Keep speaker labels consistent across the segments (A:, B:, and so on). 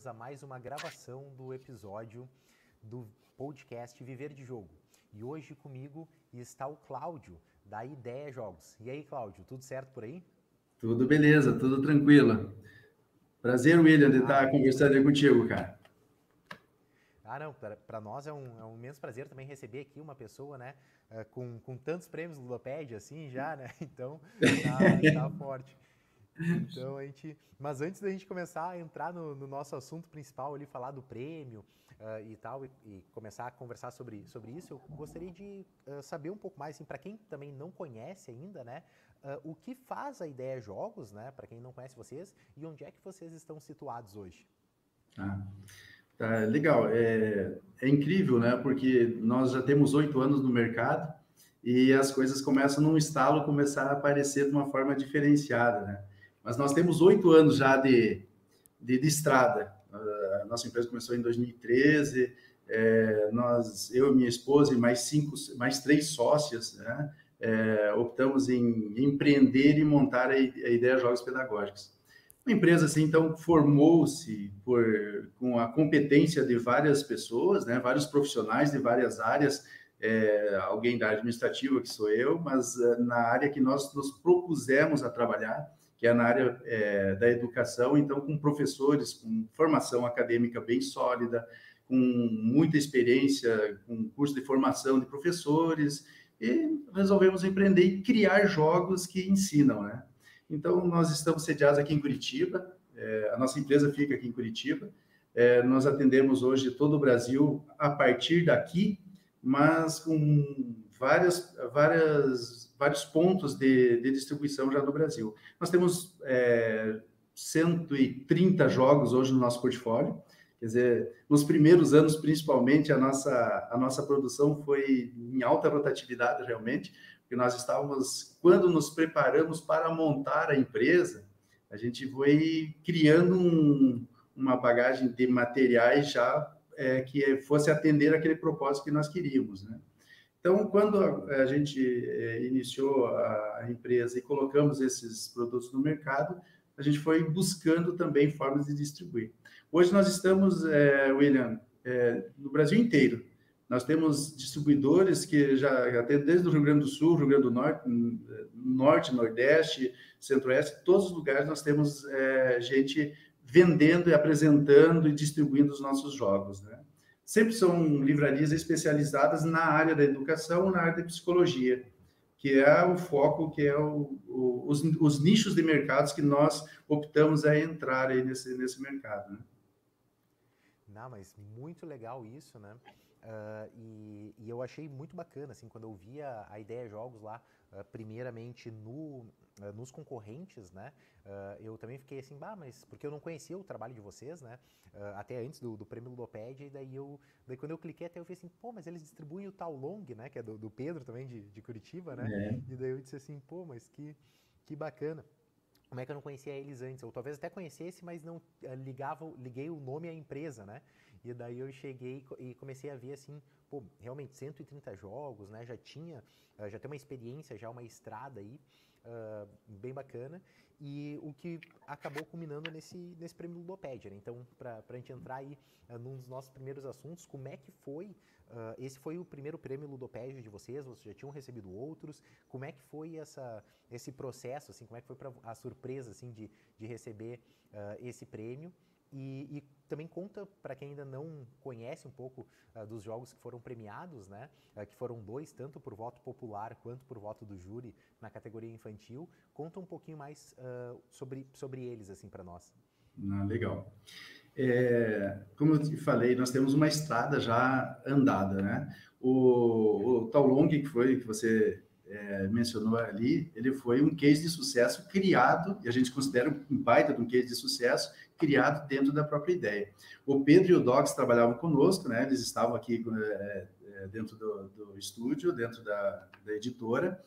A: bem-vindos a mais uma gravação do episódio do podcast Viver de Jogo. E hoje comigo está o Cláudio, da Ideia Jogos. E aí, Cláudio, tudo certo por aí?
B: Tudo beleza, tudo tranquilo. Prazer, William, de ah, estar conversando aí contigo, cara.
A: Ah, não, para nós é um, é um imenso prazer também receber aqui uma pessoa, né, uh, com, com tantos prêmios Ludopédia, assim, já, né, então tá, tá forte. Então a gente. Mas antes da gente começar a entrar no, no nosso assunto principal ali, falar do prêmio uh, e tal, e, e, começar a conversar sobre, sobre isso, eu gostaria de uh, saber um pouco mais, assim, para quem também não conhece ainda, né? Uh, o que faz a Ideia Jogos, né? Para quem não conhece vocês, e onde é que vocês estão situados hoje?
B: Ah, tá, legal. É, é incrível, né? Porque nós já temos oito anos no mercado e as coisas começam num estalo começar a aparecer de uma forma diferenciada, né? Mas nós temos oito anos já de, de, de estrada. A nossa empresa começou em 2013. É, nós, eu, minha esposa e mais cinco, mais três sócias, né, é, optamos em empreender e montar a, a ideia Jogos Pedagógicos. Uma empresa assim, então, formou-se com a competência de várias pessoas, né, vários profissionais de várias áreas, é, alguém da administrativa, que sou eu, mas é, na área que nós nos propusemos a trabalhar, que é na área é, da educação, então com professores com formação acadêmica bem sólida, com muita experiência, com curso de formação de professores, e resolvemos empreender e criar jogos que ensinam, né? Então, nós estamos sediados aqui em Curitiba, é, a nossa empresa fica aqui em Curitiba, é, nós atendemos hoje todo o Brasil a partir daqui, mas com várias, várias vários pontos de, de distribuição já no Brasil. Nós temos é, 130 jogos hoje no nosso portfólio. Quer dizer, nos primeiros anos, principalmente, a nossa, a nossa produção foi em alta rotatividade, realmente, porque nós estávamos, quando nos preparamos para montar a empresa, a gente foi criando um, uma bagagem de materiais já é, que fosse atender aquele propósito que nós queríamos, né? Então, quando a, gente é, iniciou a, empresa e colocamos esses produtos no mercado, a gente foi buscando também formas de distribuir. Hoje nós estamos, é, William, é, no Brasil inteiro. Nós temos distribuidores que já, até desde o Rio Grande do Sul, Rio Grande do Norte, Norte, Nordeste, Centro-Oeste, todos os lugares nós temos é, gente vendendo e apresentando e distribuindo os nossos jogos, né? Sempre são livrarias especializadas na área da educação, na área da psicologia, que é o foco, que é o, o, os, os, nichos de mercados que nós optamos a entrar aí nesse, nesse mercado. Né?
A: Não, mas muito legal isso, né? Uh, e, e, eu achei muito bacana, assim, quando eu via a ideia jogos lá, uh, primeiramente no, nos concorrentes, né? eu também fiquei assim, bah, mas porque eu não conhecia o trabalho de vocês, né? até antes do, do prêmio Ludopédia, e daí eu, daí quando eu cliquei até eu vi assim, pô, mas eles distribuem o tal Long, né? Que é do, do Pedro também, de, de Curitiba, né? É. E daí eu disse assim, pô, mas que, que bacana como é que eu não conhecia eles antes? Ou talvez até conhecesse, mas não ligava, liguei o nome à empresa, né? E daí eu cheguei e comecei a ver assim, pô, realmente 130 jogos, né? Já tinha, eh, já tem uma experiência, já uma estrada aí, uh, bem bacana. E o que acabou culminando nesse, nesse prêmio Ludopédia, né? Então, para a gente entrar aí uh, num dos nossos primeiros assuntos, como é que foi, uh, esse foi o primeiro prêmio Ludopédia de vocês, vocês já tinham recebido outros, como é que foi essa, esse processo, assim, como é que foi pra, a surpresa, assim, de, de receber esse prêmio? E, e, também conta para quem ainda não conhece um pouco uh, dos jogos que foram premiados, né? Uh, que foram dois, tanto por voto popular quanto por voto do júri na categoria infantil. Conta um pouquinho mais uh, sobre, sobre eles assim para nós.
B: Ah, legal. É, como eu te falei, nós temos uma estrada já andada, né? O, o Tal Long que foi que você é, mencionou ali, ele foi um case de sucesso criado, e a gente considera um baita de um case de sucesso, criado dentro da própria ideia. O Pedro e o Docs trabalhavam conosco, né? eles estavam aqui é, dentro do, do, estúdio, dentro da, da, editora.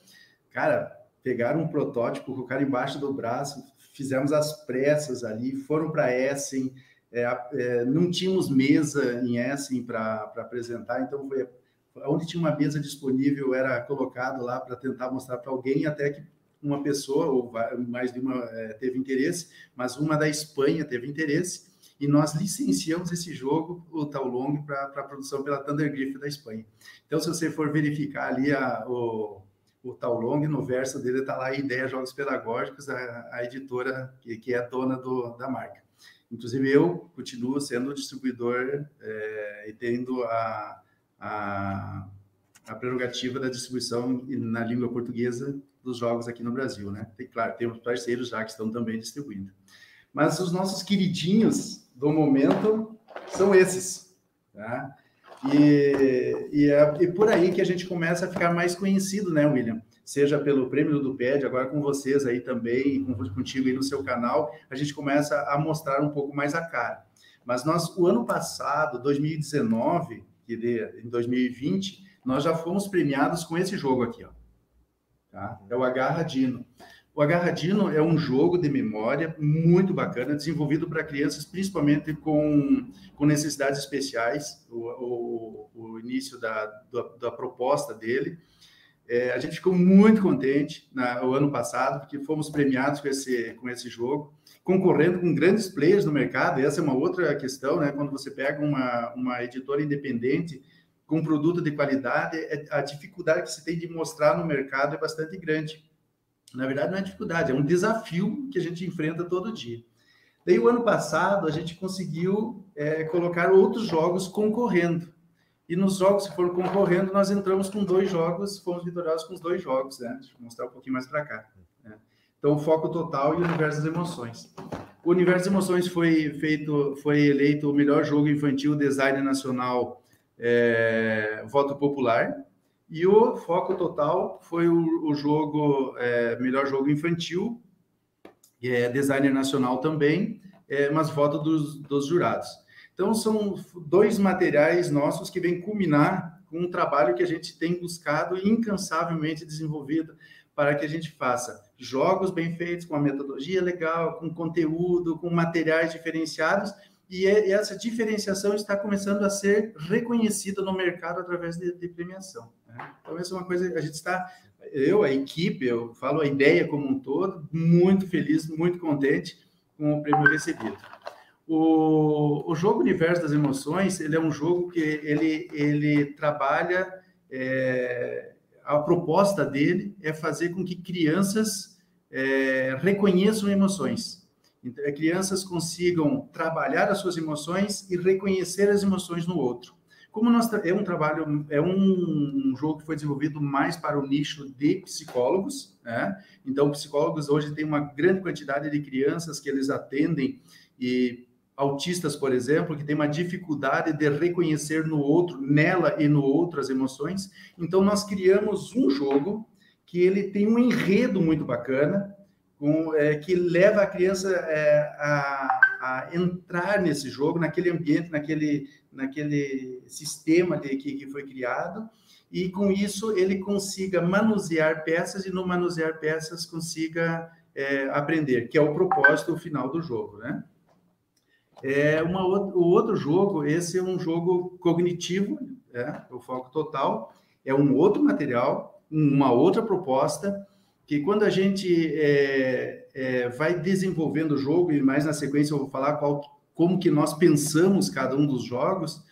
B: Cara, pegaram um protótipo, colocaram embaixo do braço, fizemos as pressas ali, foram para Essen, é, é, não tínhamos mesa em Essen para apresentar, então foi onde tinha uma mesa disponível era colocado lá para tentar mostrar para alguém, até que uma pessoa, ou mais de uma é, teve interesse, mas uma da Espanha teve interesse, e nós licenciamos esse jogo, o Tal Long, para a produção pela Thunder Griff da Espanha. Então, se você for verificar ali a, o, o Long, no verso dele está lá a Ideia Jogos Pedagógicos, a, a editora que, que, é dona do, da marca. Inclusive, eu continuo sendo distribuidor é, e tendo a, a, a prerrogativa da distribuição na língua portuguesa dos jogos aqui no Brasil, né? Tem, claro, temos parceiros já que estão também distribuindo. Mas os nossos queridinhos do momento são esses, tá? E, e, é, e por aí que a gente começa a ficar mais conhecido, né, William? Seja pelo prêmio do Duped, agora com vocês aí também, contigo aí no seu canal, a gente começa a mostrar um pouco mais a cara. Mas nós, o ano passado, 2019, que em 2020, nós já fomos premiados com esse jogo aqui, ó. Tá? É o Agarradino. O Agarradino é um jogo de memória muito bacana, desenvolvido para crianças, principalmente com, com necessidades especiais, o, o, o início da, da, da, proposta dele. É, a gente ficou muito contente na, o ano passado, porque fomos premiados com esse, com esse jogo, concorrendo com grandes players no mercado, essa é uma outra questão, né? quando você pega uma, uma editora independente com um produto de qualidade, é, a dificuldade que se tem de mostrar no mercado é bastante grande. Na verdade, não é dificuldade, é um desafio que a gente enfrenta todo dia. Daí, o ano passado, a gente conseguiu é, colocar outros jogos concorrendo. E nos jogos que foram concorrendo, nós entramos com dois jogos, fomos vitoriosos com os dois jogos, né? Deixa eu mostrar um pouquinho mais para cá. Né? Então, o foco total e o universo das emoções. O universo das emoções foi feito, foi eleito o melhor jogo infantil design nacional é, voto popular. E o foco total foi o, o jogo, é, melhor jogo infantil, é designer nacional também, é, mas voto dos, dos jurados. Então, são dois materiais nossos que vêm culminar com um trabalho que a gente tem buscado incansavelmente desenvolvido para que a gente faça jogos bem feitos, com uma metodologia legal, com conteúdo, com materiais diferenciados e, é, essa diferenciação está começando a ser reconhecida no mercado através de, de premiação. Né? Então, essa é uma coisa, a gente está, eu, a equipe, eu falo a ideia como um todo, muito feliz, muito contente com o prêmio recebido. O, o jogo Universo das Emoções, ele é um jogo que ele, ele trabalha, é, a proposta dele é fazer com que crianças é, reconheçam emoções. Então, é, crianças consigam trabalhar as suas emoções e reconhecer as emoções no outro. Como nós é um trabalho, é um, um jogo que foi desenvolvido mais para o nicho de psicólogos, né? Então, psicólogos hoje têm uma grande quantidade de crianças que eles atendem e autistas, por exemplo, que têm uma dificuldade de reconhecer no outro, nela e no outro as emoções. Então, nós criamos um jogo que ele tem um enredo muito bacana, com, é, que leva a criança é, a, a, entrar nesse jogo, naquele ambiente, naquele, naquele sistema de, que, que foi criado, e com isso ele consiga manusear peças e no manusear peças consiga é, aprender, que é o propósito final do jogo, né? É uma, o outro jogo, esse é um jogo cognitivo, é, o foco total, é um outro material, uma outra proposta, que quando a gente é, é, vai desenvolvendo o jogo, e mais na sequência eu vou falar qual, como que nós pensamos cada um dos jogos,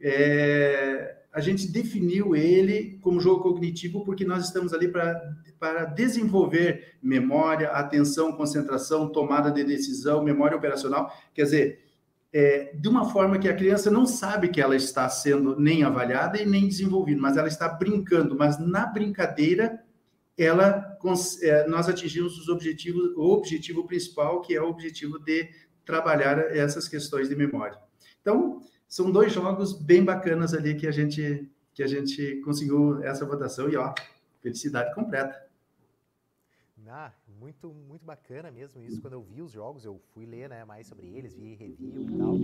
B: é, a gente definiu ele como jogo cognitivo porque nós estamos ali para desenvolver memória, atenção, concentração, tomada de decisão, memória operacional. Quer dizer, é, de uma forma que a criança não sabe que ela está sendo nem avaliada e nem desenvolvida, mas ela está brincando, mas na brincadeira ela é, nós atingimos os objetivos, o objetivo principal, que é o objetivo de trabalhar essas questões de memória. Então, são dois jogos bem bacanas ali que a gente que a gente conseguiu essa votação e ó, felicidade completa.
A: Ah, muito muito bacana mesmo isso. Quando eu vi os jogos, eu fui ler né, mais sobre eles, vi review e tal.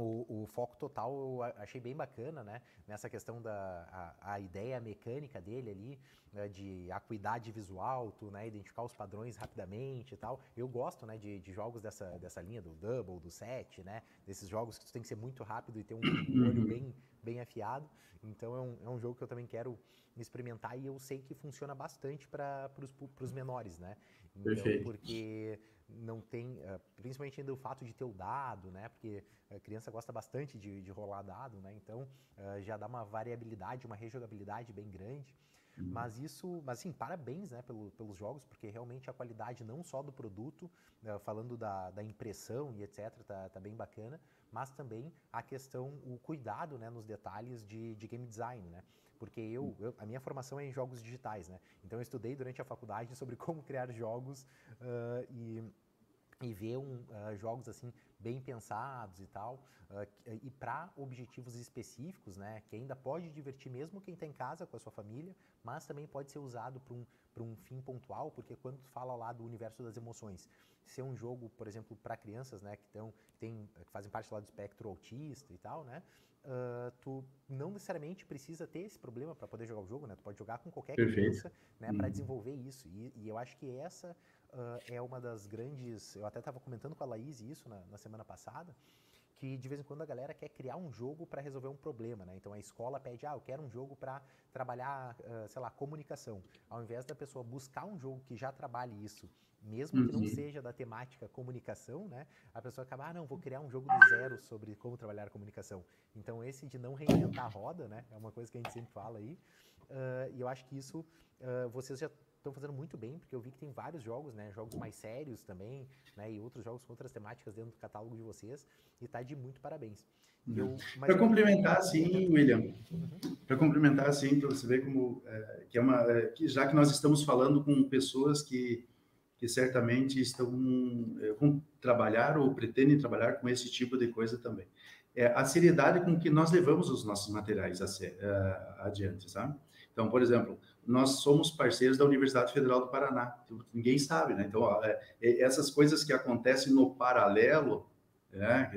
A: O, o, foco total eu achei bem bacana, né? Nessa questão da a, a ideia mecânica dele ali, né? de acuidade visual, tu né? identificar os padrões rapidamente e tal. Eu gosto, né? De, de jogos dessa, dessa linha, do Double, do Set, né? Desses jogos que tu tem que ser muito rápido e ter um, um olho bem, bem afiado. Então é um, é um jogo que eu também quero experimentar e eu sei que funciona bastante para os menores, né? Então, Perfeito. porque não tem, uh, principalmente ainda o fato de ter o dado, né? Porque a criança gosta bastante de, de rolar dado, né? Então uh, já dá uma variabilidade, uma rejogabilidade bem grande. Uhum. Mas isso, mas assim, parabéns né, pelo, pelos jogos, porque realmente a qualidade não só do produto, uh, falando da, da impressão e etc, tá, tá bem bacana, mas também a questão, o cuidado né, nos detalhes de, de game design, né? Porque eu, hum. eu, a minha formação é em jogos digitais, né? Então eu estudei durante a faculdade sobre como criar jogos uh, e e ver um, uh, jogos assim bem pensados e tal uh, e para objetivos específicos né que ainda pode divertir mesmo quem está em casa com a sua família mas também pode ser usado para um, um fim pontual porque quando tu fala lá do universo das emoções ser um jogo por exemplo para crianças né que estão tem que fazem parte lá do espectro autista e tal né uh, tu não necessariamente precisa ter esse problema para poder jogar o jogo né tu pode jogar com qualquer Perfeito. criança né para uhum. desenvolver isso e, e eu acho que essa uh, é uma das grandes. Eu até estava comentando com a Laís isso na, na, semana passada, que de vez em quando a galera quer criar um jogo para resolver um problema, né? Então a escola pede, ah, eu quero um jogo para trabalhar, uh, sei lá, comunicação. Ao invés da pessoa buscar um jogo que já trabalhe isso, mesmo que não uhum. seja da temática comunicação, né? A pessoa acaba, ah, não, vou criar um jogo do zero sobre como trabalhar a comunicação. Então esse de não reinventar a roda, né? É uma coisa que a gente sempre fala aí. Uh, e eu acho que isso uh, vocês já estão fazendo muito bem, porque eu vi que tem vários jogos, né? Jogos mais sérios também, né? E outros jogos com outras temáticas dentro do catálogo de vocês. E tá de muito parabéns.
B: Uhum. Para complementar, sim, William. Uhum. Para complementar, sim, para você ver como é, que é uma, é, que já que nós estamos falando com pessoas que que certamente estão é, vão trabalhar ou pretendem trabalhar com esse tipo de coisa também. É a seriedade com que nós levamos os nossos materiais a ser, uh, adiante, sabe? Então, por exemplo, nós somos parceiros da Universidade Federal do Paraná. Ninguém sabe, né? Então, ó, é, é, essas coisas que acontecem no paralelo, né,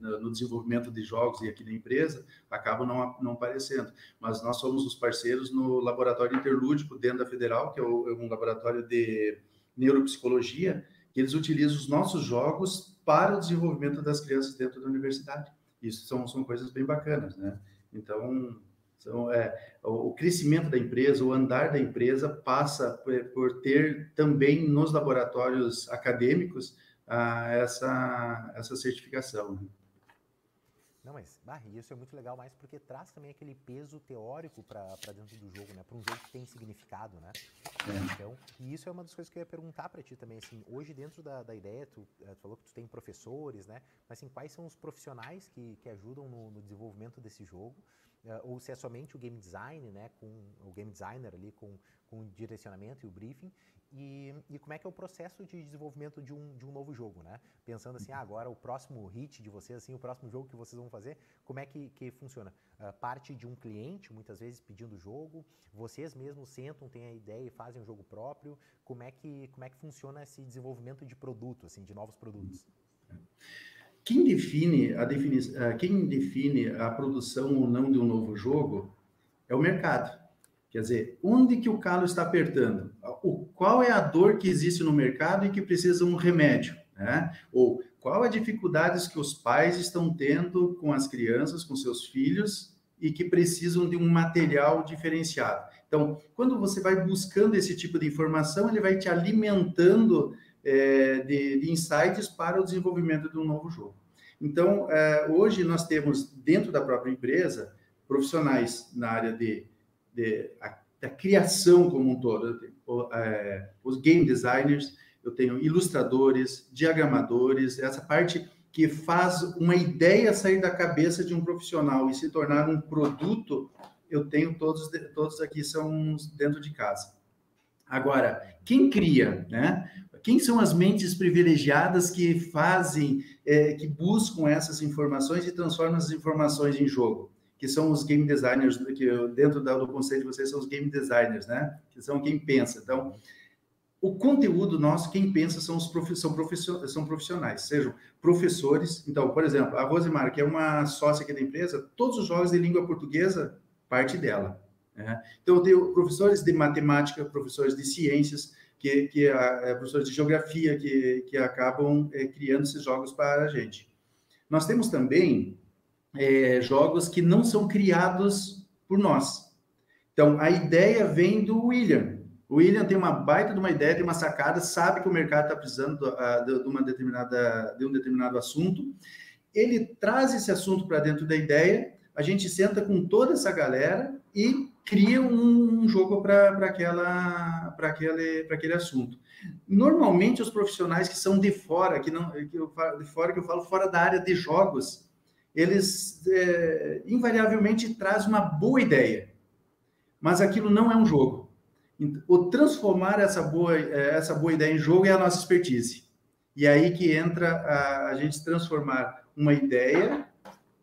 B: no desenvolvimento de jogos e aqui na empresa, acabam não, não aparecendo. Mas nós somos os parceiros no Laboratório Interlúdico dentro da Federal, que é, é um laboratório de neuropsicologia, que eles utilizam os nossos jogos para o desenvolvimento das crianças dentro da universidade. Isso são, são coisas bem bacanas, né? Então, então, é, o crescimento da empresa, o andar da empresa passa por, por ter também nos laboratórios acadêmicos ah, essa, essa certificação. Né?
A: Não, mas bah, isso é muito legal mais porque traz também aquele peso teórico para dentro do jogo, né? Para um jogo que tem significado, né? É. Então, e isso é uma das coisas que eu ia perguntar para ti também, assim, hoje dentro da, da ideia, tu, eh, tu, falou que tu tem professores, né? Mas assim, quais são os profissionais que, que ajudam no, no desenvolvimento desse jogo? Uh, ou se é somente o game design, né, com o game designer ali com, com o direcionamento e o briefing, e, e como é que é o processo de desenvolvimento de um, de um novo jogo, né? Pensando assim, ah, agora o próximo hit de vocês, assim, o próximo jogo que vocês vão fazer, como é que, que funciona? Uh, parte de um cliente, muitas vezes pedindo o jogo, vocês mesmos sentam, têm a ideia e fazem um jogo próprio, como é que, como é que funciona esse desenvolvimento de produto, assim, de novos produtos?
B: Quem define a, defini eh, quem define a produção ou não de um novo jogo é o mercado. Quer dizer, onde que o calo está apertando? O, qual é a dor que existe no mercado e que precisa um remédio? Né? Ou qual a dificuldades que os pais estão tendo com as crianças, com seus filhos e que precisam de um material diferenciado. Então, quando você vai buscando esse tipo de informação, ele vai te alimentando é, de, de, insights para o desenvolvimento de um novo jogo. Então, é, hoje nós temos dentro da própria empresa profissionais na área de, de a, da criação como um todo. Tenho, é, os game designers, eu tenho ilustradores, diagramadores, essa parte que faz uma ideia sair da cabeça de um profissional e se tornar um produto, eu tenho todos, todos aqui são dentro de casa. Agora, quem cria, né? Quem são as mentes privilegiadas que fazem, é, que buscam essas informações e transformam as informações em jogo? Que são os game designers, que dentro do conceito de vocês são os game designers, né? Que são quem pensa. Então, o conteúdo nosso, quem pensa são os são profissionais, são profissionais, sejam professores. Então, por exemplo, a Rosemar, que é uma sócia aqui da empresa, todos os jogos de língua portuguesa, parte dela. Né? Então, eu tenho professores de matemática, professores de ciências, que, que é, professores de geografia, que, que acabam é, criando esses jogos para a gente. Nós temos também é, jogos que não são criados por nós. Então, a ideia vem do William, o William tem uma baita de uma ideia, tem uma sacada, sabe que o mercado está precisando de, uma determinada, de um determinado assunto. Ele traz esse assunto para dentro da ideia, a gente senta com toda essa galera e cria um, um jogo para aquele, aquele assunto. Normalmente, os profissionais que são de fora, que não, que eu, de fora que eu falo, fora da área de jogos, eles é, invariavelmente trazem uma boa ideia, mas aquilo não é um jogo o transformar essa boa, é, essa boa ideia em jogo é a nossa expertise. E é aí que entra a, a gente transformar uma ideia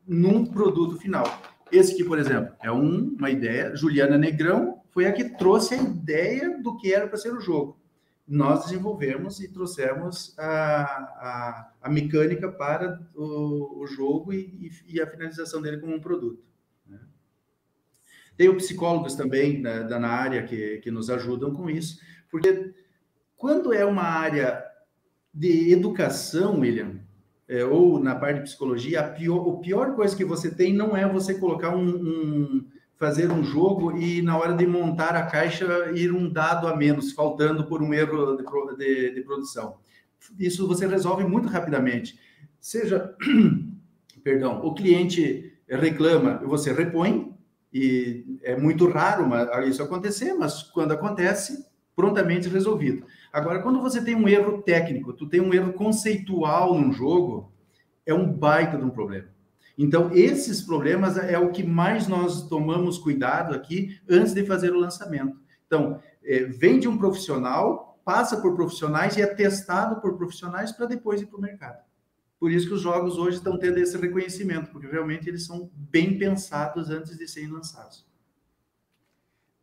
B: num produto final. Esse aqui, por exemplo, é um, uma ideia. Juliana Negrão foi a que trouxe a ideia do que era para ser o jogo. Nós desenvolvemos e trouxemos a, a, a mecânica para o, o jogo e, e, a finalização dele como um produto. Tenho psicólogos também né, na área que, que nos ajudam com isso, porque quando é uma área de educação, William, é, ou na parte de psicologia, a pior, a pior coisa que você tem não é você colocar um, um, fazer um jogo e na hora de montar a caixa ir um dado a menos, faltando por um erro de, de, de produção. Isso você resolve muito rapidamente. Seja, perdão, o cliente reclama, você repõe, e é muito raro isso acontecer, mas quando acontece, prontamente resolvido. Agora, quando você tem um erro técnico, tu tem um erro conceitual num jogo, é um baita de um problema. Então, esses problemas é o que mais nós tomamos cuidado aqui antes de fazer o lançamento. Então, é, vem de um profissional, passa por profissionais e é testado por profissionais para depois ir para o mercado. Por isso que os jogos hoje estão tendo esse reconhecimento, porque realmente eles são bem pensados antes de serem lançados.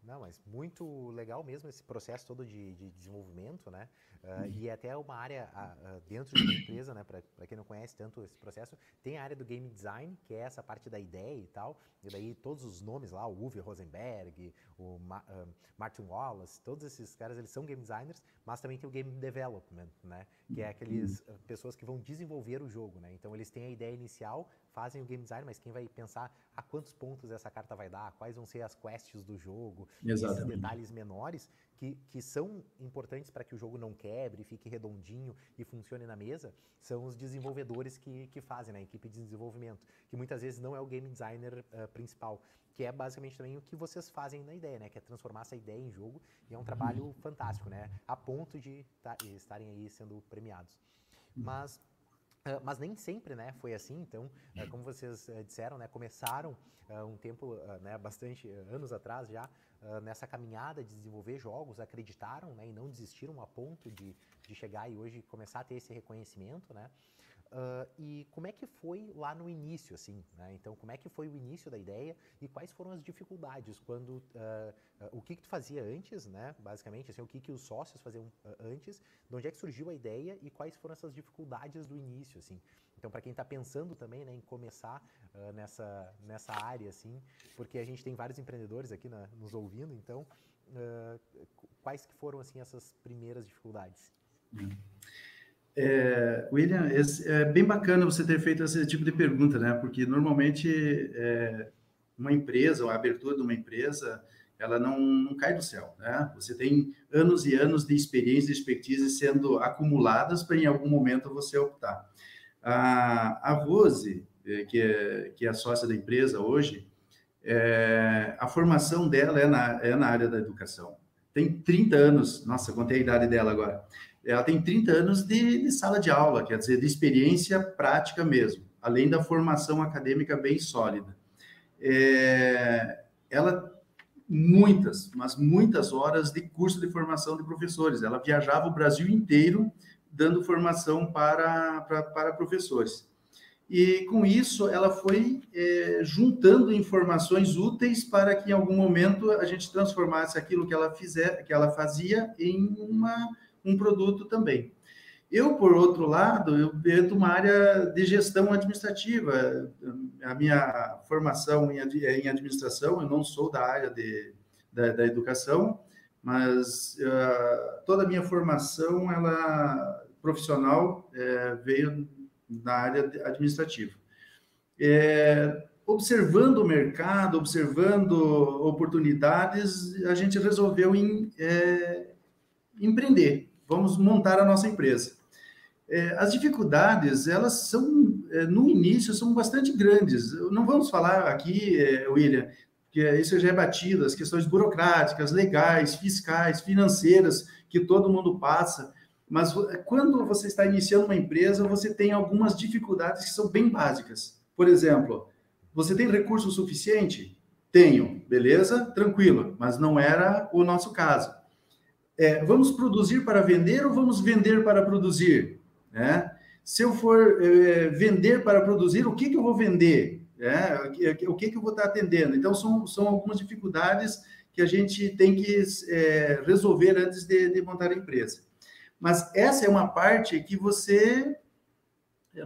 A: Não, mas muito legal mesmo esse processo todo de, de desenvolvimento, né? Uh, e é até uma área uh, dentro de uma empresa, né? Para quem não conhece tanto esse processo, tem a área do game design, que é essa parte da ideia e tal. E daí todos os nomes lá, o Uwe Rosenberg, o Ma uh, Martin Wallace, todos esses caras, eles são game designers, mas também tem o game development, né? Que é aqueles pessoas que vão desenvolver o jogo, né? Então eles têm a ideia inicial, fazem o game design, mas quem vai pensar a quantos pontos essa carta vai dar, quais vão ser as quests do jogo, Exatamente. esses detalhes menores que, que são importantes para que o jogo não quebre, fique redondinho e funcione na mesa, são os desenvolvedores que, que fazem, né? a equipe de desenvolvimento, que muitas vezes não é o game designer uh, principal, que é basicamente também o que vocês fazem na ideia, né? Que é transformar essa ideia em jogo e é um trabalho fantástico, né? A ponto de tá, estarem aí sendo premiados. Mas Uh, mas nem sempre, né, foi assim. Então, uh, como vocês uh, disseram, né, começaram um tempo, né, bastante anos atrás já, nessa caminhada de desenvolver jogos, acreditaram, né, e não desistiram a ponto de, de chegar e hoje começar a ter esse reconhecimento, né. Uh, e como é que foi lá no início, assim, né? Então, como é que foi o início da ideia e quais foram as dificuldades quando, uh, o que que tu fazia antes, né? Basicamente, assim, o que que os sócios faziam antes, de onde é que surgiu a ideia e quais foram essas dificuldades do início, assim. Então, para quem está pensando também, né, em começar nessa, nessa área, assim, porque a gente tem vários empreendedores aqui na, nos ouvindo, então, quais que foram, assim, essas primeiras dificuldades?
B: É, William, é bem bacana você ter feito esse tipo de pergunta, né? Porque normalmente é, uma empresa, a abertura de uma empresa, ela não, não cai do céu, né? Você tem anos e anos de experiência e expertise sendo acumuladas para em algum momento você optar. A, a Rose, é, que é, que é a sócia da empresa hoje, é, a formação dela é na, é na área da educação. Tem 30 anos, nossa, contei a idade dela agora ela tem 30 anos de, de, sala de aula, quer dizer, de experiência prática mesmo, além da formação acadêmica bem sólida. É, ela muitas, mas muitas horas de curso de formação de professores. Ela viajava o Brasil inteiro dando formação para, para, para professores. e com isso ela foi é, juntando informações úteis para que em algum momento a gente transformasse aquilo que ela fizer, que ela fazia em uma, um produto também. Eu, por outro lado, eu venho de uma área de gestão administrativa. A minha formação é em administração, eu não sou da área de, da, da educação, mas uh, toda a minha formação ela profissional é, veio na área administrativa. É, observando o mercado, observando oportunidades, a gente resolveu em, é, empreender. Vamos montar a nossa empresa. É, as dificuldades, elas são, é, no início, são bastante grandes. Não vamos falar aqui, é, William, que isso já é batido, as questões burocráticas, legais, fiscais, financeiras, que todo mundo passa. Mas quando você está iniciando uma empresa, você tem algumas dificuldades que são bem básicas. Por exemplo, você tem recurso suficiente? Tenho, beleza? Tranquilo, mas não era o nosso caso. É, vamos produzir para vender ou vamos vender para produzir? Né? Se eu for é, vender para produzir, o que, que eu vou vender? É, o que, que eu vou estar atendendo? Então, são, são algumas dificuldades que a gente tem que é, resolver antes de, de montar a empresa. Mas essa é uma parte que você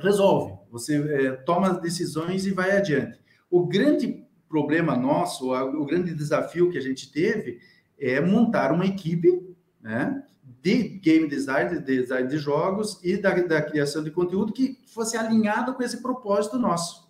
B: resolve, você é, toma decisões e vai adiante. O grande problema nosso, o grande desafio que a gente teve é montar uma equipe né, de game design, de design de jogos e da, da criação de conteúdo que fosse alinhado com esse propósito nosso.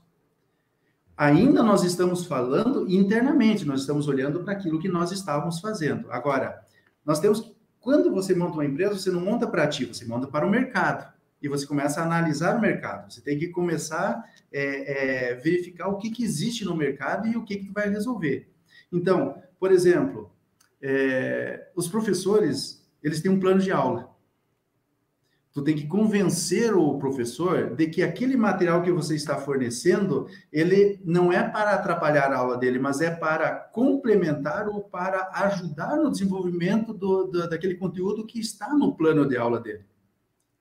B: Ainda nós estamos falando internamente, nós estamos olhando para aquilo que nós estávamos fazendo. Agora, nós temos que quando você monta uma empresa, você não monta para ti, você monta para o mercado. E você começa a analisar o mercado. Você tem que começar a é, é, verificar o que, que existe no mercado e o que, que vai resolver. Então, por exemplo, é, os professores, eles têm um plano de aula tu tem que convencer o professor de que aquele material que você está fornecendo, ele não é para atrapalhar a aula dele, mas é para complementar ou para ajudar no desenvolvimento do, do, daquele conteúdo que está no plano de aula dele.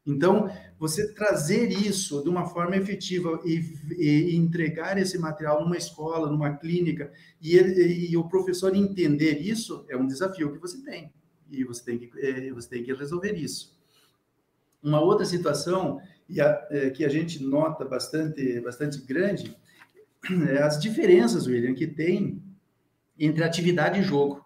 B: Então, você trazer isso de uma forma efetiva e, e entregar esse material numa escola, numa clínica, e, ele, e, o professor entender isso é um desafio que você tem. E você tem que, é, você tem que resolver isso. Uma outra situação e a, é, que a gente nota bastante, bastante grande é as diferenças, William, que tem entre atividade e jogo.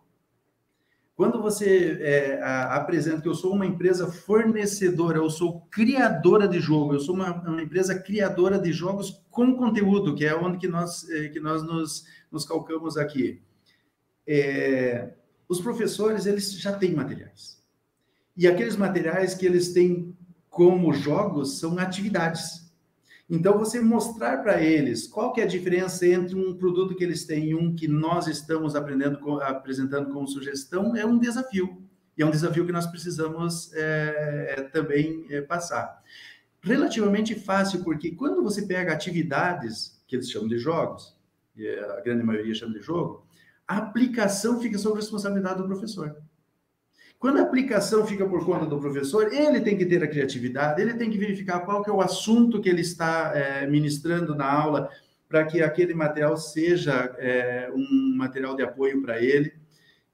B: Quando você é, a, apresenta que eu sou uma empresa fornecedora, eu sou criadora de jogo, eu sou uma, uma empresa criadora de jogos com conteúdo, que é onde que nós, é, que nós nos, nos calcamos aqui. É, os professores, eles já têm materiais. E aqueles materiais que eles têm como jogos são atividades. Então, você mostrar para eles qual que é a diferença entre um produto que eles têm e um que nós estamos apresentando como sugestão, é um desafio. E é um desafio que nós precisamos é, também é, passar. Relativamente fácil, porque quando você pega atividades, que eles chamam de jogos, e a grande maioria chama de jogo, a aplicação fica sob responsabilidade do professor. Quando a aplicação fica por conta do professor, ele tem que ter a criatividade, ele tem que verificar qual que é o assunto que ele está é, ministrando na aula, para que aquele material seja é, um material de apoio para ele.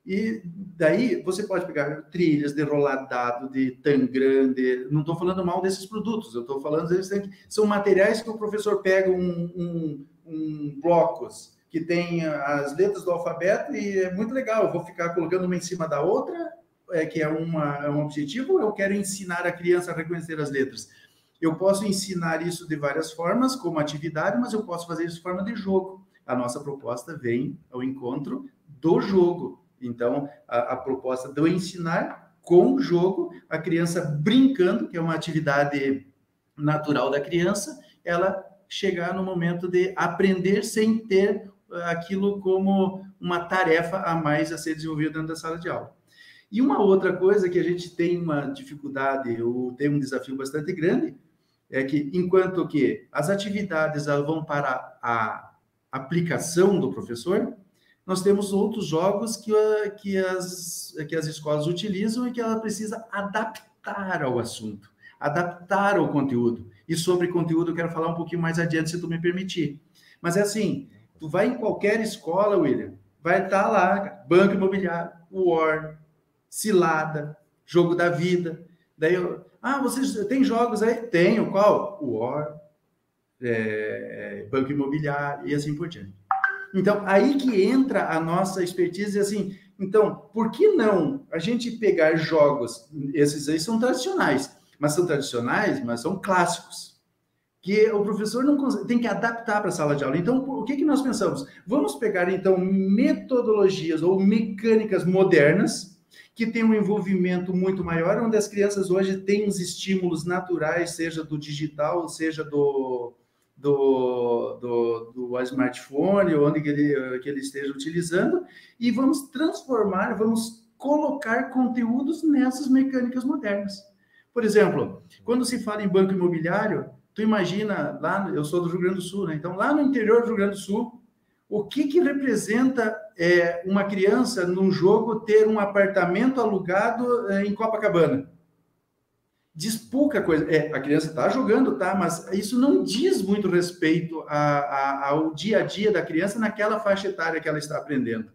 B: E daí você pode pegar trilhas de rolar dado, de Tangram, de... não estou falando mal desses produtos, eu estou falando eles têm... são materiais que o professor pega um, um, um blocos que tem as letras do alfabeto e é muito legal. Eu vou ficar colocando uma em cima da outra é, que é, uma, é um objetivo, ou eu quero ensinar a criança a reconhecer as letras? Eu posso ensinar isso de várias formas, como atividade, mas eu posso fazer isso de forma de jogo. A nossa proposta vem ao encontro do jogo. Então, a, a proposta do ensinar com o jogo, a criança brincando, que é uma atividade natural da criança, ela chegar no momento de aprender sem ter aquilo como uma tarefa a mais a ser desenvolvida dentro da sala de aula. E uma outra coisa que a gente tem uma dificuldade, ou tem um desafio bastante grande, é que enquanto que as atividades vão para a aplicação do professor, nós temos outros jogos que, que, as, que as escolas utilizam e que ela precisa adaptar ao assunto, adaptar ao conteúdo. E sobre conteúdo eu quero falar um pouquinho mais adiante, se tu me permitir. Mas é assim, tu vai em qualquer escola, William, vai estar tá lá, banco imobiliário, War, cilada, jogo da vida. Daí eu, ah, vocês tem jogos aí? Tenho, qual? War, é, é, banco imobiliário e assim por diante. Então, aí que entra a nossa expertise, assim, então, por que não a gente pegar jogos, esses aí são tradicionais, mas são tradicionais, mas são clássicos que o professor não consegue, tem que adaptar para a sala de aula. Então, o que, que nós pensamos? Vamos pegar, então, metodologias ou mecânicas modernas que têm um envolvimento muito maior, onde as crianças hoje têm os estímulos naturais, seja do digital, seja do, do, do, do smartphone, onde que ele, que ele esteja utilizando, e vamos transformar, vamos colocar conteúdos nessas mecânicas modernas. Por exemplo, quando se fala em banco imobiliário, Tu imagina, lá, eu sou do Rio Grande do Sul, né? Então, lá no interior do Rio Grande do Sul, o que, que representa é, uma criança num jogo ter um apartamento alugado é, em Copacabana? Diz pouca coisa. É, a criança está jogando, tá? Mas isso não diz muito respeito a, a, ao dia a dia da criança naquela faixa etária que ela está aprendendo.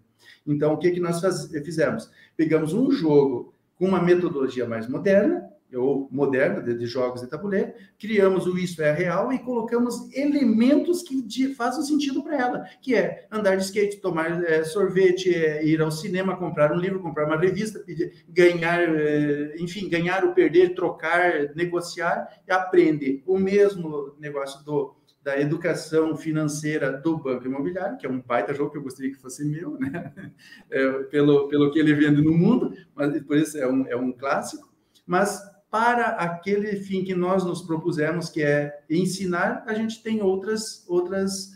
B: Então, o que, que nós faz, fizemos? Pegamos um jogo com uma metodologia mais moderna, ou moderna de, de, jogos de tabuleiro, criamos o Isso é Real e colocamos elementos que de, fazem sentido para ela, que é andar de skate, tomar é, sorvete, é, ir ao cinema, comprar um livro, comprar uma revista, pedir, ganhar, é, enfim, ganhar ou perder, trocar, negociar, e aprende o mesmo negócio do da educação financeira do banco imobiliário, que é um baita jogo que eu gostaria que fosse meu, né? É, pelo, pelo que ele vende no mundo, mas por isso é um, é um clássico. Mas para aquele fim que nós nos propusemos, que é ensinar, a gente tem outras, outras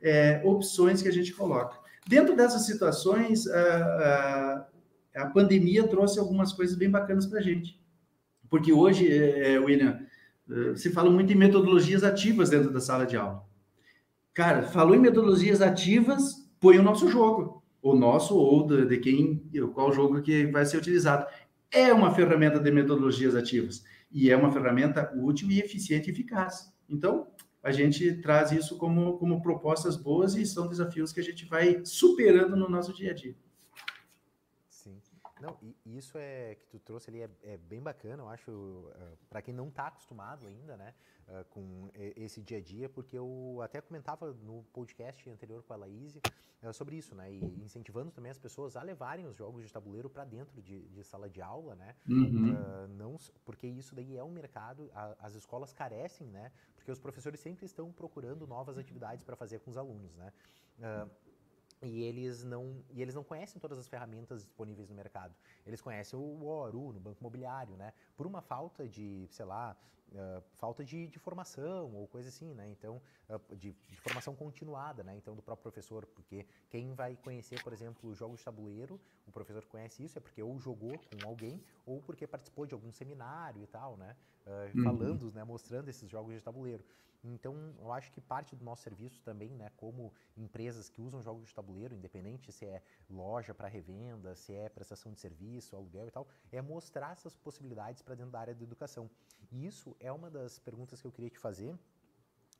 B: é, opções que a gente coloca. Dentro dessas situações, a, a, a pandemia trouxe algumas coisas bem bacanas para a gente. Porque hoje, é, é, William, é, se fala muito em metodologias ativas dentro da sala de aula. Cara, falou em metodologias ativas, põe o nosso jogo. O nosso ou de, de quem, qual jogo que vai ser utilizado é uma ferramenta de metodologias ativas e é uma ferramenta útil e eficiente e eficaz. Então, a gente traz isso como, como propostas boas e são desafios que a gente vai superando no nosso dia a dia.
A: Sim. Não, e isso é que tu trouxe ali é, é bem bacana, eu acho, eh, para quem não está acostumado ainda, né? Uh, com esse dia a dia, porque eu até comentava no podcast anterior com a Laís uh, sobre isso, né? E incentivando também as pessoas a levarem os jogos de tabuleiro para dentro de, de, sala de aula, né? Uhum. Uh, não, porque isso daí é um mercado, a, as escolas carecem, né? Porque os professores sempre estão procurando novas atividades para fazer com os alunos, né? e eles não e eles não conhecem todas as ferramentas disponíveis no mercado. Eles conhecem o ORU no banco imobiliário, né? Por uma falta de, sei lá, uh, falta de, de, formação ou coisa assim, né? Então, uh, de, de, formação continuada, né? Então, do próprio professor, porque quem vai conhecer, por exemplo, jogos de tabuleiro, o professor conhece isso é porque ou jogou com alguém ou porque participou de algum seminário e tal, né? Uh, uhum. Falando, né? Mostrando esses jogos de tabuleiro. Então, eu acho que parte do nosso serviço também, né, como empresas que usam jogos de tabuleiro, independente se é loja para revenda, se é prestação de serviço, aluguel e tal, é mostrar essas possibilidades para dentro da área da educação. E isso é uma das perguntas que eu queria te fazer,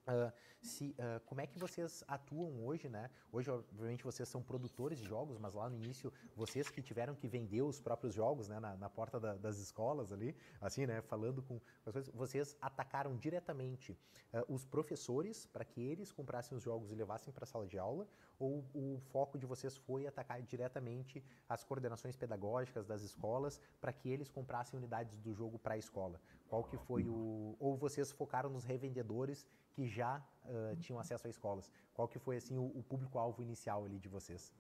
A: Uh, se, uh, como é que vocês atuam hoje, né? Hoje, obviamente, vocês são produtores de jogos, mas lá no início, vocês que tiveram que vender os próprios jogos, né? Na, na porta da, das escolas ali, assim, né? Falando com as coisas, vocês atacaram diretamente uh, os professores para que eles comprassem os jogos e levassem para a sala de aula, ou o foco de vocês foi atacar diretamente as coordenações pedagógicas das escolas para que eles comprassem unidades do jogo para a escola? Qual que foi o... Ou vocês focaram nos revendedores que já uh, tinham acesso a escolas? Qual que foi assim o, o público-alvo inicial ali de vocês?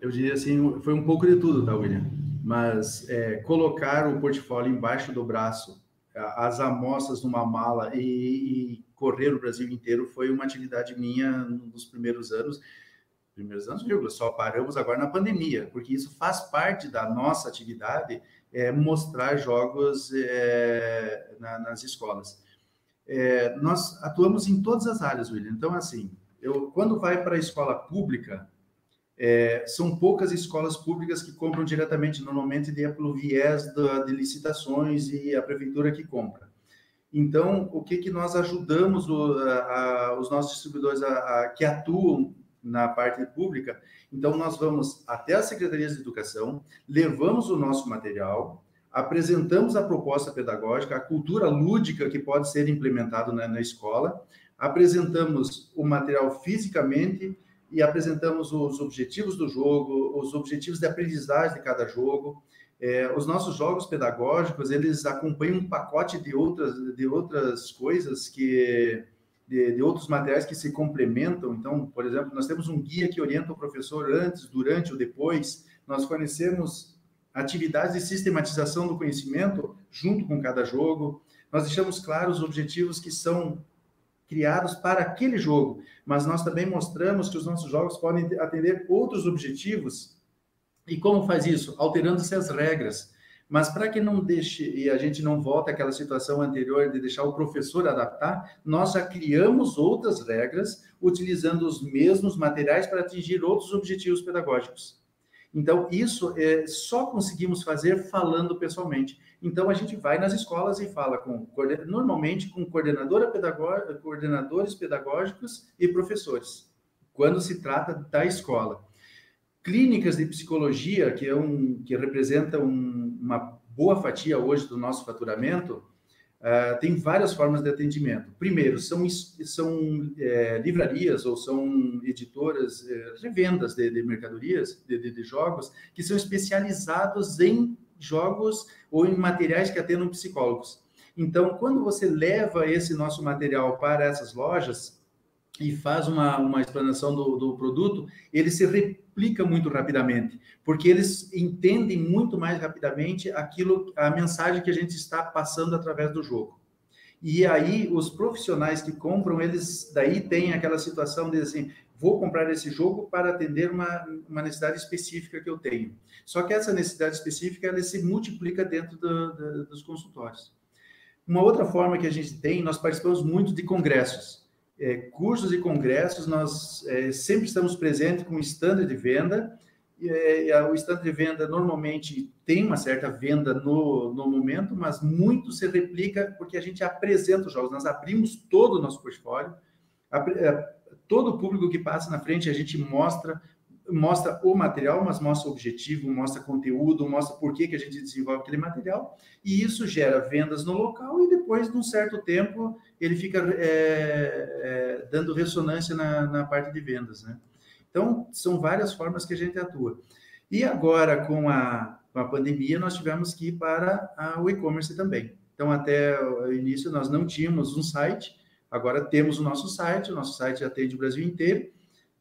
B: Eu diria assim, foi um pouco de tudo, tá, William? Mas é, colocar o portfólio embaixo do braço, as amostras numa mala e, e, correr o Brasil inteiro foi uma atividade minha nos primeiros anos. Primeiros anos, vírgula, só paramos agora na pandemia, porque isso faz parte da nossa atividade, é, mostrar jogos é, na, nas escolas. É, nós atuamos em todas as áreas, William. Então, assim, eu, quando vai para a escola pública, é, são poucas escolas públicas que compram diretamente, normalmente é pelo viés da, de licitações e a prefeitura que compra. Então, o que, que nós ajudamos o, a, a, os nossos distribuidores a, que atuam na parte pública? Então, nós vamos até as secretarias de educação, levamos o nosso material, apresentamos a proposta pedagógica, a cultura lúdica que pode ser implementado na, na escola, apresentamos o material fisicamente e apresentamos os objetivos do jogo, os objetivos de aprendizagem de cada jogo, é, os nossos jogos pedagógicos, eles acompanham um pacote de outras, de outras coisas que... De, de, outros materiais que se complementam. Então, por exemplo, nós temos um guia que orienta o professor antes, durante ou depois. Nós fornecemos atividades de sistematização do conhecimento junto com cada jogo. Nós deixamos claros os objetivos que são criados para aquele jogo, mas nós também mostramos que os nossos jogos podem atender outros objetivos e como faz isso? Alterando-se as regras. Mas para que não deixe e a gente não volte àquela situação anterior de deixar o professor adaptar, nós já criamos outras regras utilizando os mesmos materiais para atingir outros objetivos pedagógicos. Então, isso é, só conseguimos fazer falando pessoalmente. Então, a gente vai nas escolas e fala com, normalmente, com coordenadora pedagógica, coordenadores pedagógicos e professores, quando se trata da escola. Clínicas de psicologia, que, é um, que representa um, uma boa fatia hoje do nosso faturamento, uh, tem várias formas de atendimento. Primeiro, são, são é, livrarias ou são editoras, é, revendas de, de mercadorias, de, de, de, jogos, que são especializados em jogos ou em materiais que atendam psicólogos. Então, quando você leva esse nosso material para essas lojas, e faz uma, uma explanação do, do produto, ele se replica muito rapidamente, porque eles entendem muito mais rapidamente aquilo, a mensagem que a gente está passando através do jogo. E aí os profissionais que compram, eles daí têm aquela situação de assim, vou comprar esse jogo para atender uma, uma necessidade específica que eu tenho. Só que essa necessidade específica ela se multiplica dentro do, do, dos consultórios. Uma outra forma que a gente tem, nós participamos muito de congressos é, cursos e congressos, nós é, sempre estamos presentes com stand de venda. E, é, o stand de venda normalmente tem uma certa venda no, no momento, mas muito se replica porque a gente apresenta os jogos. Nós abrimos todo o nosso portfólio, a, é, todo o público que passa na frente, a gente mostra mostra o material, mas mostra o objetivo, mostra conteúdo, mostra por que, que a gente desenvolve aquele material, e isso gera vendas no local, e depois, de um certo tempo, ele fica é, é, dando ressonância na, na, parte de vendas, né? Então, são várias formas que a gente atua. E agora, com a, com a pandemia, nós tivemos que ir para a, o e-commerce também. Então, até o início, nós não tínhamos um site, agora temos o nosso site, o nosso site atende o Brasil inteiro,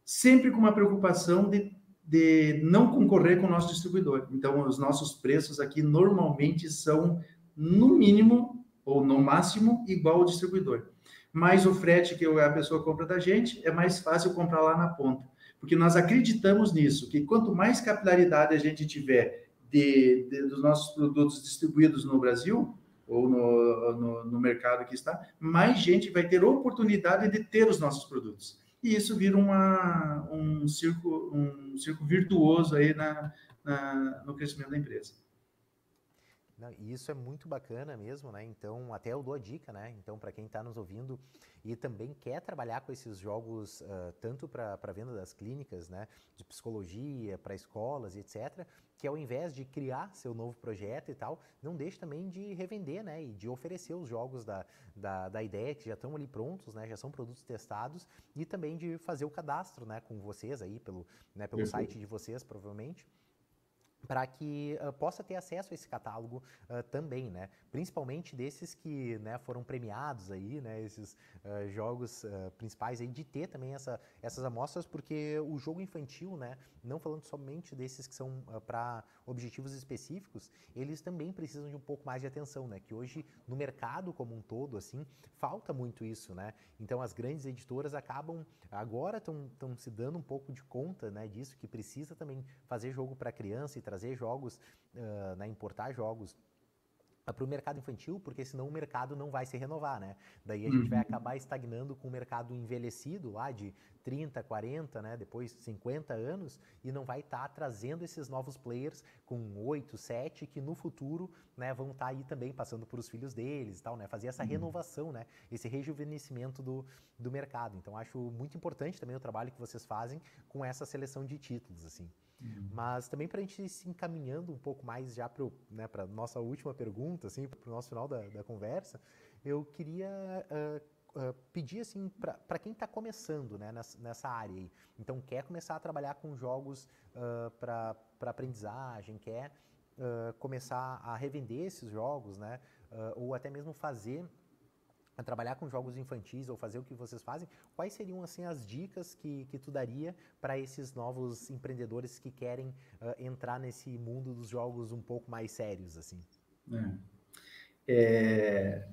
B: sempre com uma preocupação de, de não concorrer com o nosso distribuidor. Então, os nossos preços aqui normalmente são, no mínimo, ou no máximo, igual ao distribuidor. Mas o frete que a pessoa compra da gente é mais fácil comprar lá na ponta. Porque nós acreditamos nisso, que quanto mais capilaridade a gente tiver de, de, dos nossos produtos distribuídos no Brasil, ou no, no, no mercado que está, mais gente vai ter oportunidade de ter os nossos produtos e isso vira uma, um, circo, um circo virtuoso aí na, na, no crescimento da empresa.
A: Não, e isso é muito bacana mesmo, né? Então, até eu dou a dica, né? Então, para quem está nos ouvindo e também quer trabalhar com esses jogos, uh, tanto para venda das clínicas, né? De psicologia, para escolas etc., que ao invés de criar seu novo projeto e tal, não deixe também de revender, né? E de oferecer os jogos da, da, da ideia que já estão ali prontos, né? Já são produtos testados e também de fazer o cadastro, né? Com vocês aí, pelo, né? pelo site de vocês, provavelmente para que uh, possa ter acesso a esse catálogo uh, também, né? Principalmente desses que né, foram premiados aí, né? Esses uh, jogos principais aí de ter também essa, essas amostras, porque o jogo infantil, né? Não falando somente desses que são para objetivos específicos, eles também precisam de um pouco mais de atenção, né? Que hoje no mercado como um todo, assim, falta muito isso, né? Então as grandes editoras acabam agora estão se dando um pouco de conta, né? Disso que precisa também fazer jogo para criança e trazer jogos, uh, né, importar jogos para o mercado infantil, porque senão o mercado não vai se renovar, né? Daí a gente vai uhum. acabar estagnando com o mercado envelhecido lá de 30, 40, né? Depois 50 anos e não vai estar tá trazendo esses novos players com 8, 7 que no futuro, né, vão estar tá aí também passando por os filhos deles e tal, né? Fazer essa uhum. renovação, né? Esse rejuvenescimento do, do mercado. Então acho muito importante também o trabalho que vocês fazem com essa seleção de títulos, assim. Uhum. Mas também para a gente se encaminhando um pouco mais já para né, a nossa última pergunta, assim, para o nosso final da, da, conversa, eu queria uh, uh, pedir assim, para quem está começando né, nessa, nessa, área aí, então quer começar a trabalhar com jogos uh, para aprendizagem, quer começar a revender esses jogos, né, ou até mesmo fazer a trabalhar com jogos infantis ou fazer o que vocês fazem, quais seriam assim as dicas que, que tu daria para esses novos empreendedores que querem uh, entrar nesse mundo dos jogos um pouco mais sérios assim?
B: É. É...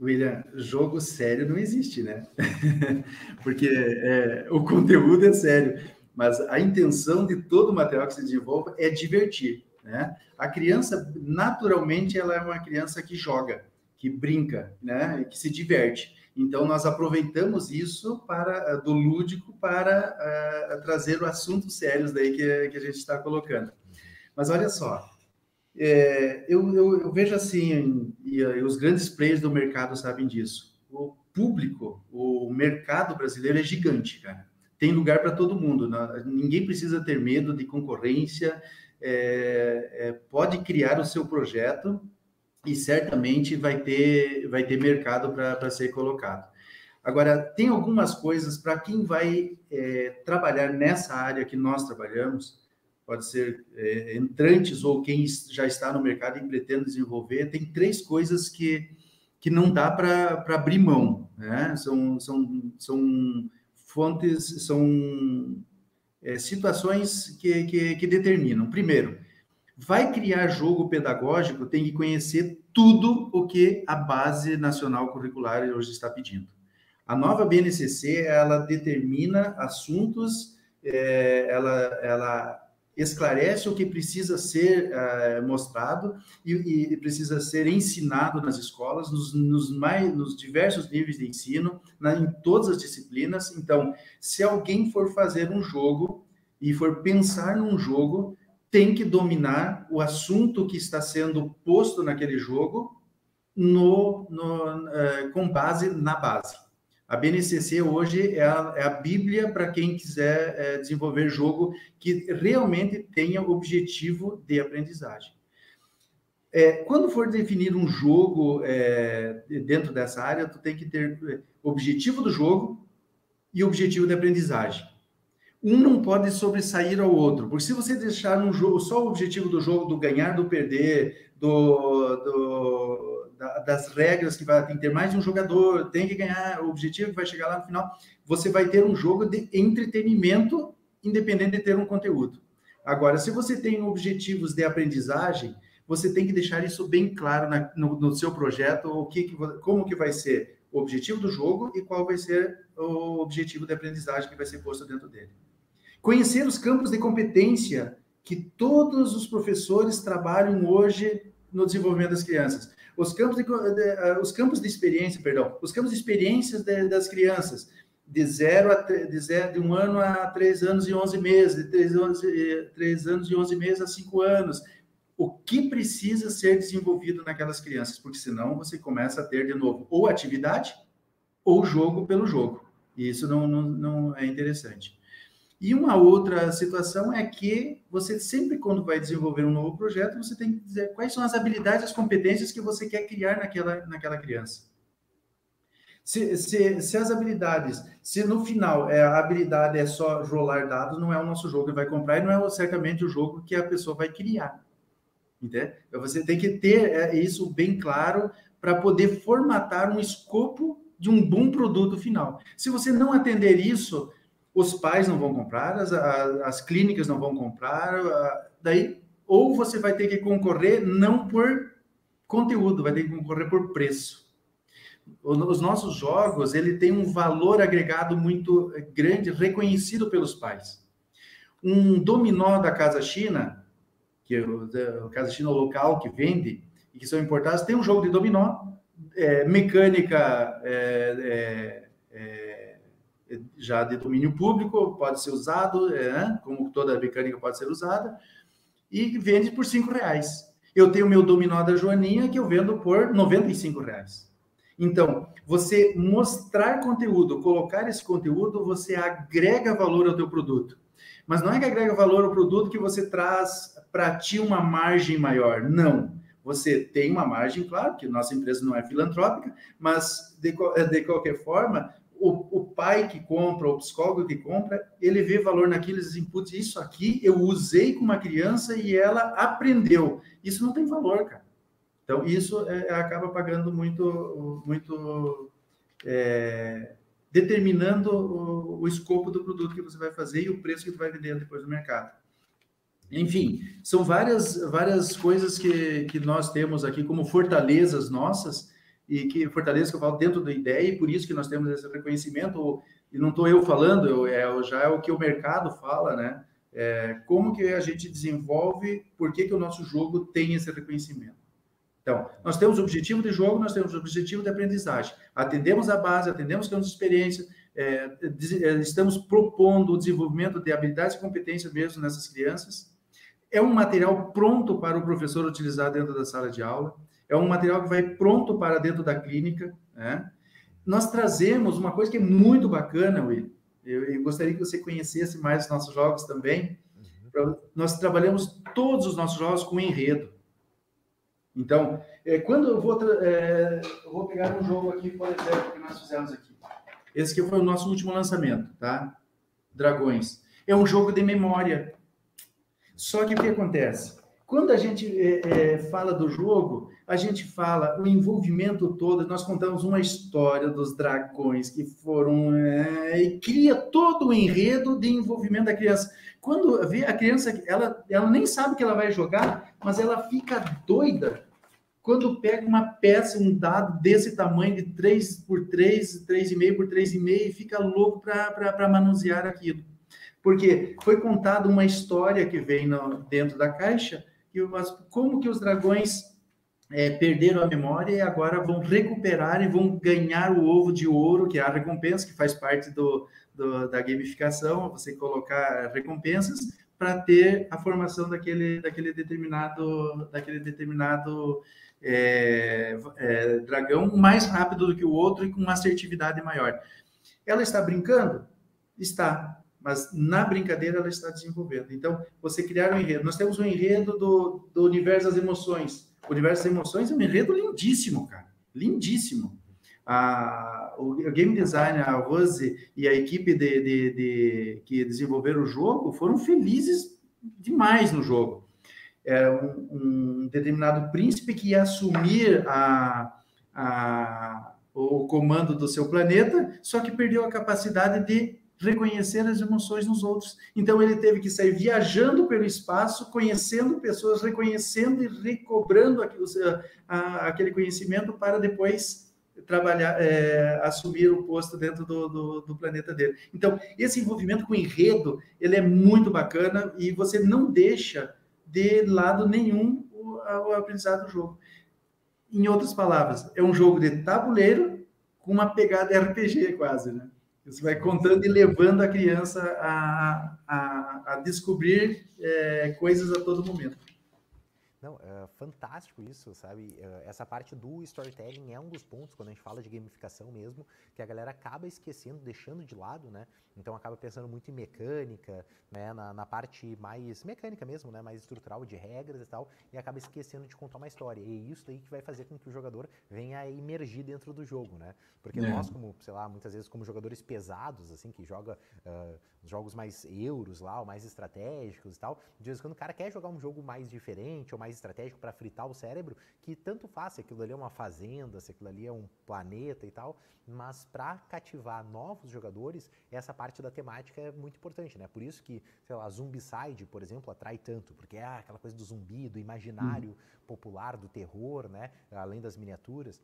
B: William, jogo sério não existe, né? Porque é, o conteúdo é sério, mas a intenção de todo o material que se desenvolve é divertir, né? A criança, naturalmente, ela é uma criança que joga que brinca, né, que se diverte. Então nós aproveitamos isso para do lúdico para uh, trazer o assuntos sérios daí que, que a gente está colocando. Mas olha só, é, eu, eu, eu, vejo assim, e, e, os grandes players do mercado sabem disso. O público, o mercado brasileiro é gigante, cara. Tem lugar para todo mundo. Né? Ninguém precisa ter medo de concorrência. É, é, pode criar o seu projeto e certamente vai ter, vai ter mercado para ser colocado. Agora, tem algumas coisas para quem vai é, trabalhar nessa área que nós trabalhamos, pode ser é, entrantes ou quem já está no mercado e pretende desenvolver, tem três coisas que, que não dá para abrir mão. Né? São, são, são fontes, são é, situações que, que, que determinam. Primeiro, vai criar jogo pedagógico, tem que conhecer tudo o que a base nacional curricular hoje está pedindo. A nova BNCC, ela determina assuntos, é, ela, ela esclarece o que precisa ser é, mostrado e, e, precisa ser ensinado nas escolas, nos, nos, mais, nos diversos níveis de ensino, na, em todas as disciplinas. Então, se alguém for fazer um jogo e for pensar num jogo, tem que dominar o assunto que está sendo posto naquele jogo no, no uh, com base na base. A BNCC hoje é a, é a Bíblia para quem quiser é, desenvolver jogo que realmente tenha objetivo de aprendizagem. É, quando for definir um jogo é, dentro dessa área, tu tem que ter objetivo do jogo e objetivo de aprendizagem um não pode sobressair ao outro, porque se você deixar um jogo só o objetivo do jogo do ganhar, do perder, do, do da, das regras que vai tem que ter mais de um jogador, tem que ganhar o objetivo que vai chegar lá no final, você vai ter um jogo de entretenimento independente de ter um conteúdo. Agora, se você tem objetivos de aprendizagem, você tem que deixar isso bem claro na, no, no, seu projeto, o que, que, como que vai ser o objetivo do jogo e qual vai ser o objetivo de aprendizagem que vai ser posto dentro dele. Conhecer os campos de competência que todos os professores trabalham hoje no desenvolvimento das crianças. Os campos de, de uh, os campos de experiência, perdão, os campos de experiências de, das crianças, de zero a de, zero, de um ano a três anos e onze meses, de três anos, três anos e onze meses a cinco anos. O que precisa ser desenvolvido naquelas crianças? Porque senão você começa a ter de novo ou atividade ou jogo pelo jogo. E isso não, não, não é interessante. E uma outra situação é que você sempre, quando vai desenvolver um novo projeto, você tem que dizer quais são as habilidades, as competências que você quer criar naquela, naquela criança. Se, se, se as habilidades, se no final é, a habilidade é só rolar dados, não é o nosso jogo que vai comprar e não é certamente o jogo que a pessoa vai criar. Entende? Então, você tem que ter é, isso bem claro para poder formatar um escopo de um bom produto final. Se você não atender isso, os pais não vão comprar, as, as clínicas não vão comprar, daí ou você vai ter que concorrer não por conteúdo, vai ter que concorrer por preço. Os nossos jogos, ele tem um valor agregado muito grande, reconhecido pelos pais. Um dominó da Casa China, que é o, Casa China local que vende, e que são importadas. Tem um jogo de dominó, é, mecânica é, é, é já de domínio público, pode ser usado, é, como toda mecânica pode ser usada, e vende por cinco reais. Eu tenho meu dominó da Joaninha que eu vendo por 95 reais. Então, você mostrar conteúdo, colocar esse conteúdo, você agrega valor ao teu produto. Mas não é que agrega valor ao produto que você traz para ti uma margem maior. Não. Você tem uma margem, claro, que nossa empresa não é filantrópica, mas de, de qualquer forma, o, o, pai que compra, o psicólogo que compra, ele vê valor naqueles inputs. Isso aqui eu usei com uma criança e ela aprendeu. Isso não tem valor, cara. Então, isso é, acaba pagando muito, muito é, determinando o, o, escopo do produto que você vai fazer e o preço que você vai vender depois no mercado. Enfim, são várias, várias coisas que, que nós temos aqui como fortalezas nossas, e que fortaleza que eu falo dentro da ideia, e por isso que nós temos esse reconhecimento, e não estou eu falando, eu, é, já é o que o mercado fala, né? É, como que a gente desenvolve, por que, que o nosso jogo tem esse reconhecimento. Então, nós temos objetivo de jogo, nós temos objetivo de aprendizagem. Atendemos a base, atendemos de experiência, é, é, estamos propondo o desenvolvimento de habilidades e competências mesmo nessas crianças. É um material pronto para o professor utilizar dentro da sala de aula. É um material que vai pronto para dentro da clínica. Né? Nós trazemos uma coisa que é muito bacana, Will. Eu, eu gostaria que você conhecesse mais os nossos jogos também. Uhum. Nós trabalhamos todos os nossos jogos com enredo. Então, é, quando eu vou, é, eu vou pegar um jogo aqui, por exemplo, que nós fizemos aqui. Esse aqui foi o nosso último lançamento, tá? Dragões. É um jogo de memória. Só que o que acontece? Quando a gente é, é, fala do jogo, a gente fala o envolvimento todo, nós contamos uma história dos dragões que foram. É, e cria todo o enredo de envolvimento da criança. Quando vê a criança, ela, ela nem sabe que ela vai jogar, mas ela fica doida quando pega uma peça, um dado desse tamanho, de 3 por 3, 3,5 por 3,5, e fica louco para manusear aquilo. Porque foi contada uma história que vem no, dentro da caixa, como que os dragões é, perderam a memória e agora vão recuperar e vão ganhar o ovo de ouro, que é a recompensa, que faz parte do, do da gamificação, você colocar recompensas para ter a formação daquele, daquele determinado, daquele determinado é, é, dragão mais rápido do que o outro e com uma assertividade maior. Ela está brincando? Está, mas na brincadeira ela está desenvolvendo. Então, você criar um enredo. Nós temos um enredo do, do universo das emoções. O universo das emoções é um enredo lindíssimo, cara. Lindíssimo. A, o, o game design, a Rose e a equipe de, de, de, que desenvolveram o jogo foram felizes demais no jogo é, um, um, determinado príncipe que ia assumir a, a, o comando do seu planeta, só que perdeu a capacidade de reconhecer as emoções nos outros. Então ele teve que sair viajando pelo espaço, conhecendo pessoas, reconhecendo e recobrando aquilo, aquele conhecimento para depois trabalhar, é, assumir o posto dentro do, do, do, planeta dele. Então esse envolvimento com o enredo ele é muito bacana e você não deixa de lado nenhum o, o aprendizado do jogo. Em outras palavras, é um jogo de tabuleiro com uma pegada RPG quase, né? Você vai contando e levando a criança a, a, a descobrir é, coisas a todo momento.
A: Não, fantástico isso, sabe? É, essa parte do storytelling é um dos pontos, quando a gente fala de gamificação mesmo, que a galera acaba esquecendo, deixando de lado, né? Então acaba pensando muito em mecânica, né? Na, na parte mais mecânica mesmo, né? Mais estrutural de regras e tal, e acaba esquecendo de contar uma história. E é isso daí que vai fazer com que o jogador venha a emergir dentro do jogo, né? Porque é. nós, como, sei lá, muitas vezes como jogadores pesados, assim, que joga uh, jogos mais euros lá, ou mais estratégicos e tal, de vez em quando o cara quer jogar um jogo mais diferente ou mais estratégico para fritar o cérebro, que tanto faz se aquilo ali é uma fazenda, se aquilo ali é um planeta e tal, mas para cativar novos jogadores, essa parte da temática é muito importante, né? Por isso que, sei lá, Zumbicide, por exemplo, atrai tanto, porque é aquela coisa do zumbi, do imaginário uhum. popular, do terror, né? Além das miniaturas.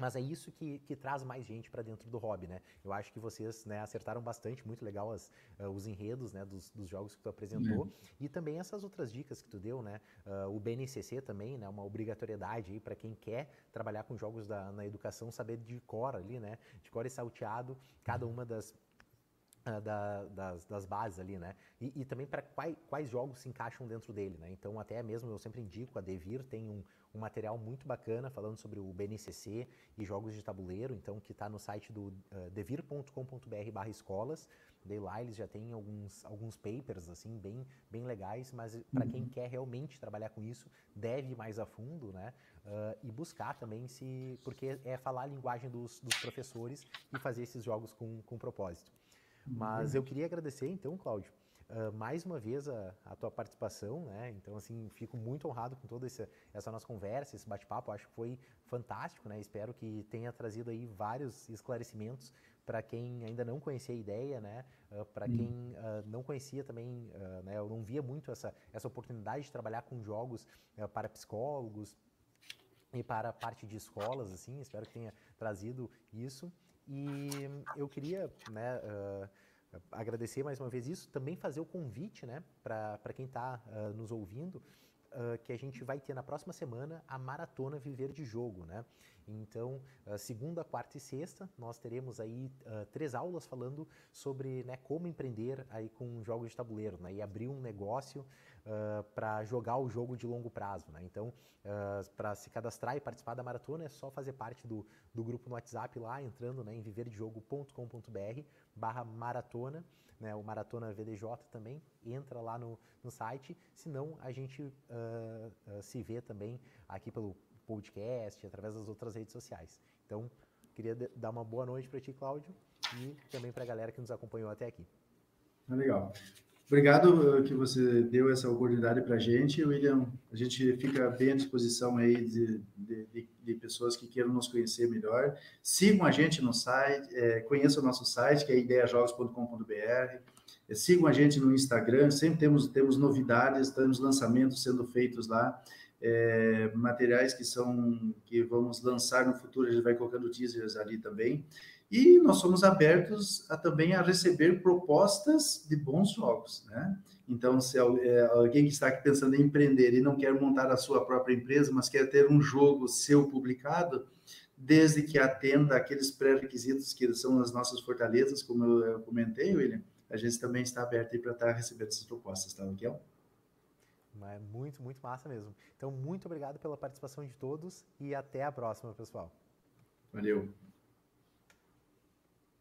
A: Mas é isso que, que traz mais gente para dentro do hobby, né? Eu acho que vocês né, acertaram bastante, muito legal as, uh, os enredos né, dos, dos, jogos que tu apresentou uhum. e também essas outras dicas que tu deu, né? Uh, o BNCC também, né? Uma obrigatoriedade para quem quer trabalhar com jogos da, na educação, saber de cor ali, né? De cor e salteado, cada uma das Uh, da, das, das, bases ali, né? E, e também para quais, quais, jogos se encaixam dentro dele, né? Então, até mesmo eu sempre indico, a Devir tem um, um material muito bacana falando sobre o BNCC e jogos de tabuleiro, então que está no site do uh, devir.com.br escolas. Daí lá eles já têm alguns, alguns papers assim bem, bem legais, mas para quem uhum. quer realmente trabalhar com isso, deve ir mais a fundo, né? Uh, e buscar também se. porque é falar a linguagem dos, dos professores e fazer esses jogos com, com propósito. Mas uhum. eu queria agradecer então, Cláudio, uh, mais uma vez a, a, tua participação, né? Então, assim, fico muito honrado com toda essa, essa nossa conversa, esse bate-papo. Acho que foi fantástico, né? Espero que tenha trazido aí vários esclarecimentos para quem ainda não conhecia a ideia, né? Uh, para quem uh, não conhecia também, né? Eu não via muito essa, essa oportunidade de trabalhar com jogos para psicólogos e para a parte de escolas, assim. Espero que tenha trazido isso. E eu queria, né? Agradecer mais uma vez isso, também fazer o convite né, para quem está uh, nos ouvindo, uh, que a gente vai ter na próxima semana a Maratona Viver de Jogo. Né? Então, uh, segunda, quarta e sexta, nós teremos aí três aulas falando sobre né, como empreender aí com jogos de tabuleiro né, e abrir um negócio uh, para jogar o jogo de longo prazo. Né? Então, uh, para se cadastrar e participar da maratona, é só fazer parte do, do grupo no WhatsApp lá, entrando né, em viverdejogo.com.br barra maratona, né, o Maratona VDJ também, entra lá no, no site, senão a gente se vê também aqui pelo podcast, através das outras redes sociais. Então, queria dar uma boa noite para ti, Cláudio, e também para a galera que nos acompanhou até aqui.
B: Legal. Obrigado eh, que você deu essa oportunidade para a gente, William. A gente fica bem à disposição aí de, de, de, pessoas que queiram nos conhecer melhor. Sigam a gente no site, é, conheçam o nosso site, que é ideiajogos.com.br. É, sigam a gente no Instagram, sempre temos, temos novidades, temos lançamentos sendo feitos lá. É, materiais que são que vamos lançar no futuro, a gente vai colocando teasers ali também. E nós somos abertos a, também a receber propostas de bons jogos, né? Então, se é, alguém que está aqui pensando em empreender e não quer montar a sua própria empresa, mas quer ter um jogo seu publicado, desde que atenda aqueles pré-requisitos que são as nossas fortalezas, como eu comentei, William, a gente também está aberto para estar recebendo essas propostas, tá, Miguel?
A: É muito, muito massa mesmo. Então, muito obrigado pela participação de todos e até a próxima, pessoal.
B: Valeu.